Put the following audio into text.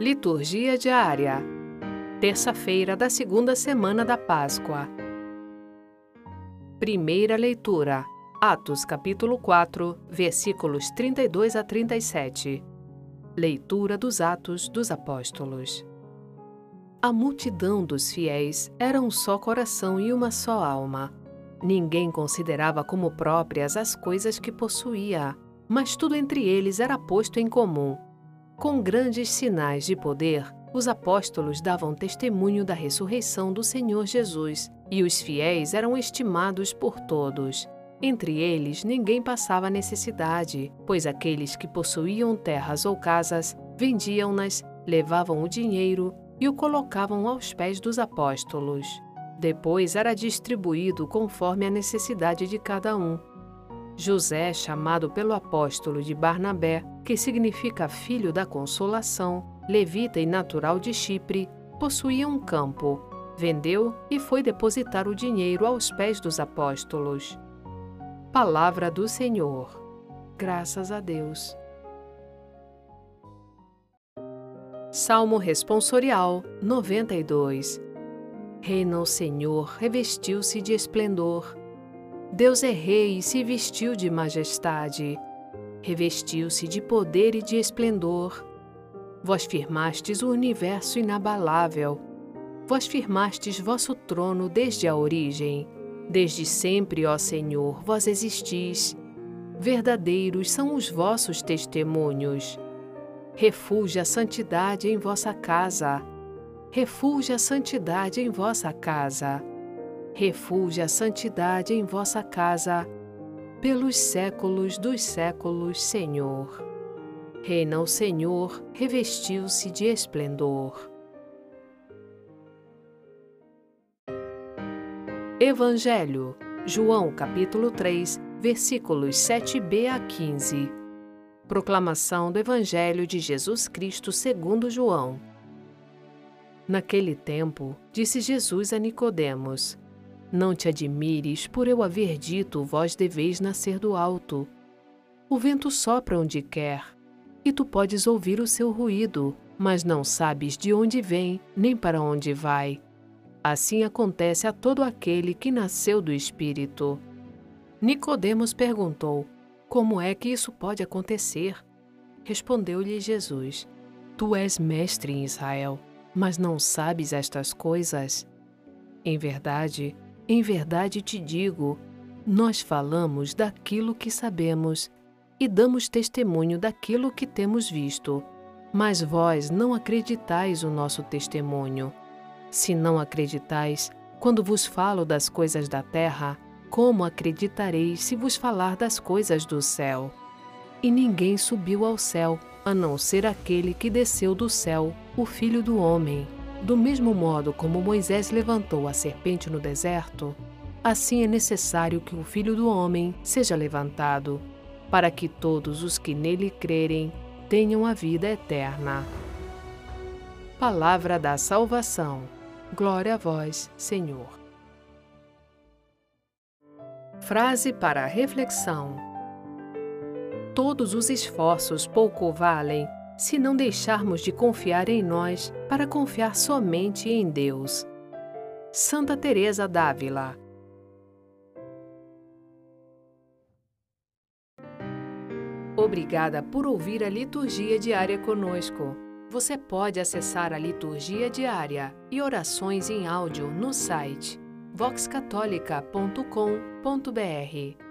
Liturgia diária. Terça-feira da segunda semana da Páscoa. Primeira leitura. Atos capítulo 4, versículos 32 a 37. Leitura dos Atos dos Apóstolos. A multidão dos fiéis era um só coração e uma só alma. Ninguém considerava como próprias as coisas que possuía, mas tudo entre eles era posto em comum. Com grandes sinais de poder, os apóstolos davam testemunho da ressurreição do Senhor Jesus, e os fiéis eram estimados por todos. Entre eles, ninguém passava necessidade, pois aqueles que possuíam terras ou casas vendiam-nas, levavam o dinheiro e o colocavam aos pés dos apóstolos. Depois era distribuído conforme a necessidade de cada um. José, chamado pelo apóstolo de Barnabé, que significa filho da consolação, levita e natural de Chipre, possuía um campo. Vendeu e foi depositar o dinheiro aos pés dos apóstolos. Palavra do Senhor. Graças a Deus. Salmo Responsorial 92 Reina o Senhor, revestiu-se de esplendor. Deus é rei e se vestiu de majestade. Revestiu-se de poder e de esplendor. Vós firmastes o universo inabalável. Vós firmastes vosso trono desde a origem. Desde sempre, ó Senhor, vós existis. Verdadeiros são os vossos testemunhos. Refulge a santidade em vossa casa refulge a santidade em vossa casa. Refulge a santidade em vossa casa, pelos séculos dos séculos, Senhor. Reina o Senhor, revestiu-se de esplendor. Evangelho, João capítulo 3, versículos 7b a 15. Proclamação do Evangelho de Jesus Cristo segundo João. Naquele tempo, disse Jesus a Nicodemos: Não te admires por eu haver dito, vós deveis nascer do alto. O vento sopra onde quer, e tu podes ouvir o seu ruído, mas não sabes de onde vem, nem para onde vai. Assim acontece a todo aquele que nasceu do Espírito. Nicodemos perguntou: Como é que isso pode acontecer? Respondeu-lhe Jesus: Tu és mestre em Israel mas não sabes estas coisas? Em verdade, em verdade te digo, nós falamos daquilo que sabemos e damos testemunho daquilo que temos visto, mas vós não acreditais o nosso testemunho. Se não acreditais, quando vos falo das coisas da terra, como acreditareis se vos falar das coisas do céu? E ninguém subiu ao céu, a não ser aquele que desceu do céu, o Filho do Homem. Do mesmo modo como Moisés levantou a serpente no deserto, assim é necessário que o Filho do Homem seja levantado, para que todos os que nele crerem tenham a vida eterna. Palavra da Salvação. Glória a vós, Senhor. Frase para reflexão todos os esforços pouco valem se não deixarmos de confiar em nós para confiar somente em Deus. Santa Teresa d'Ávila Obrigada por ouvir a liturgia diária conosco. Você pode acessar a liturgia diária e orações em áudio no site voxcatolica.com.br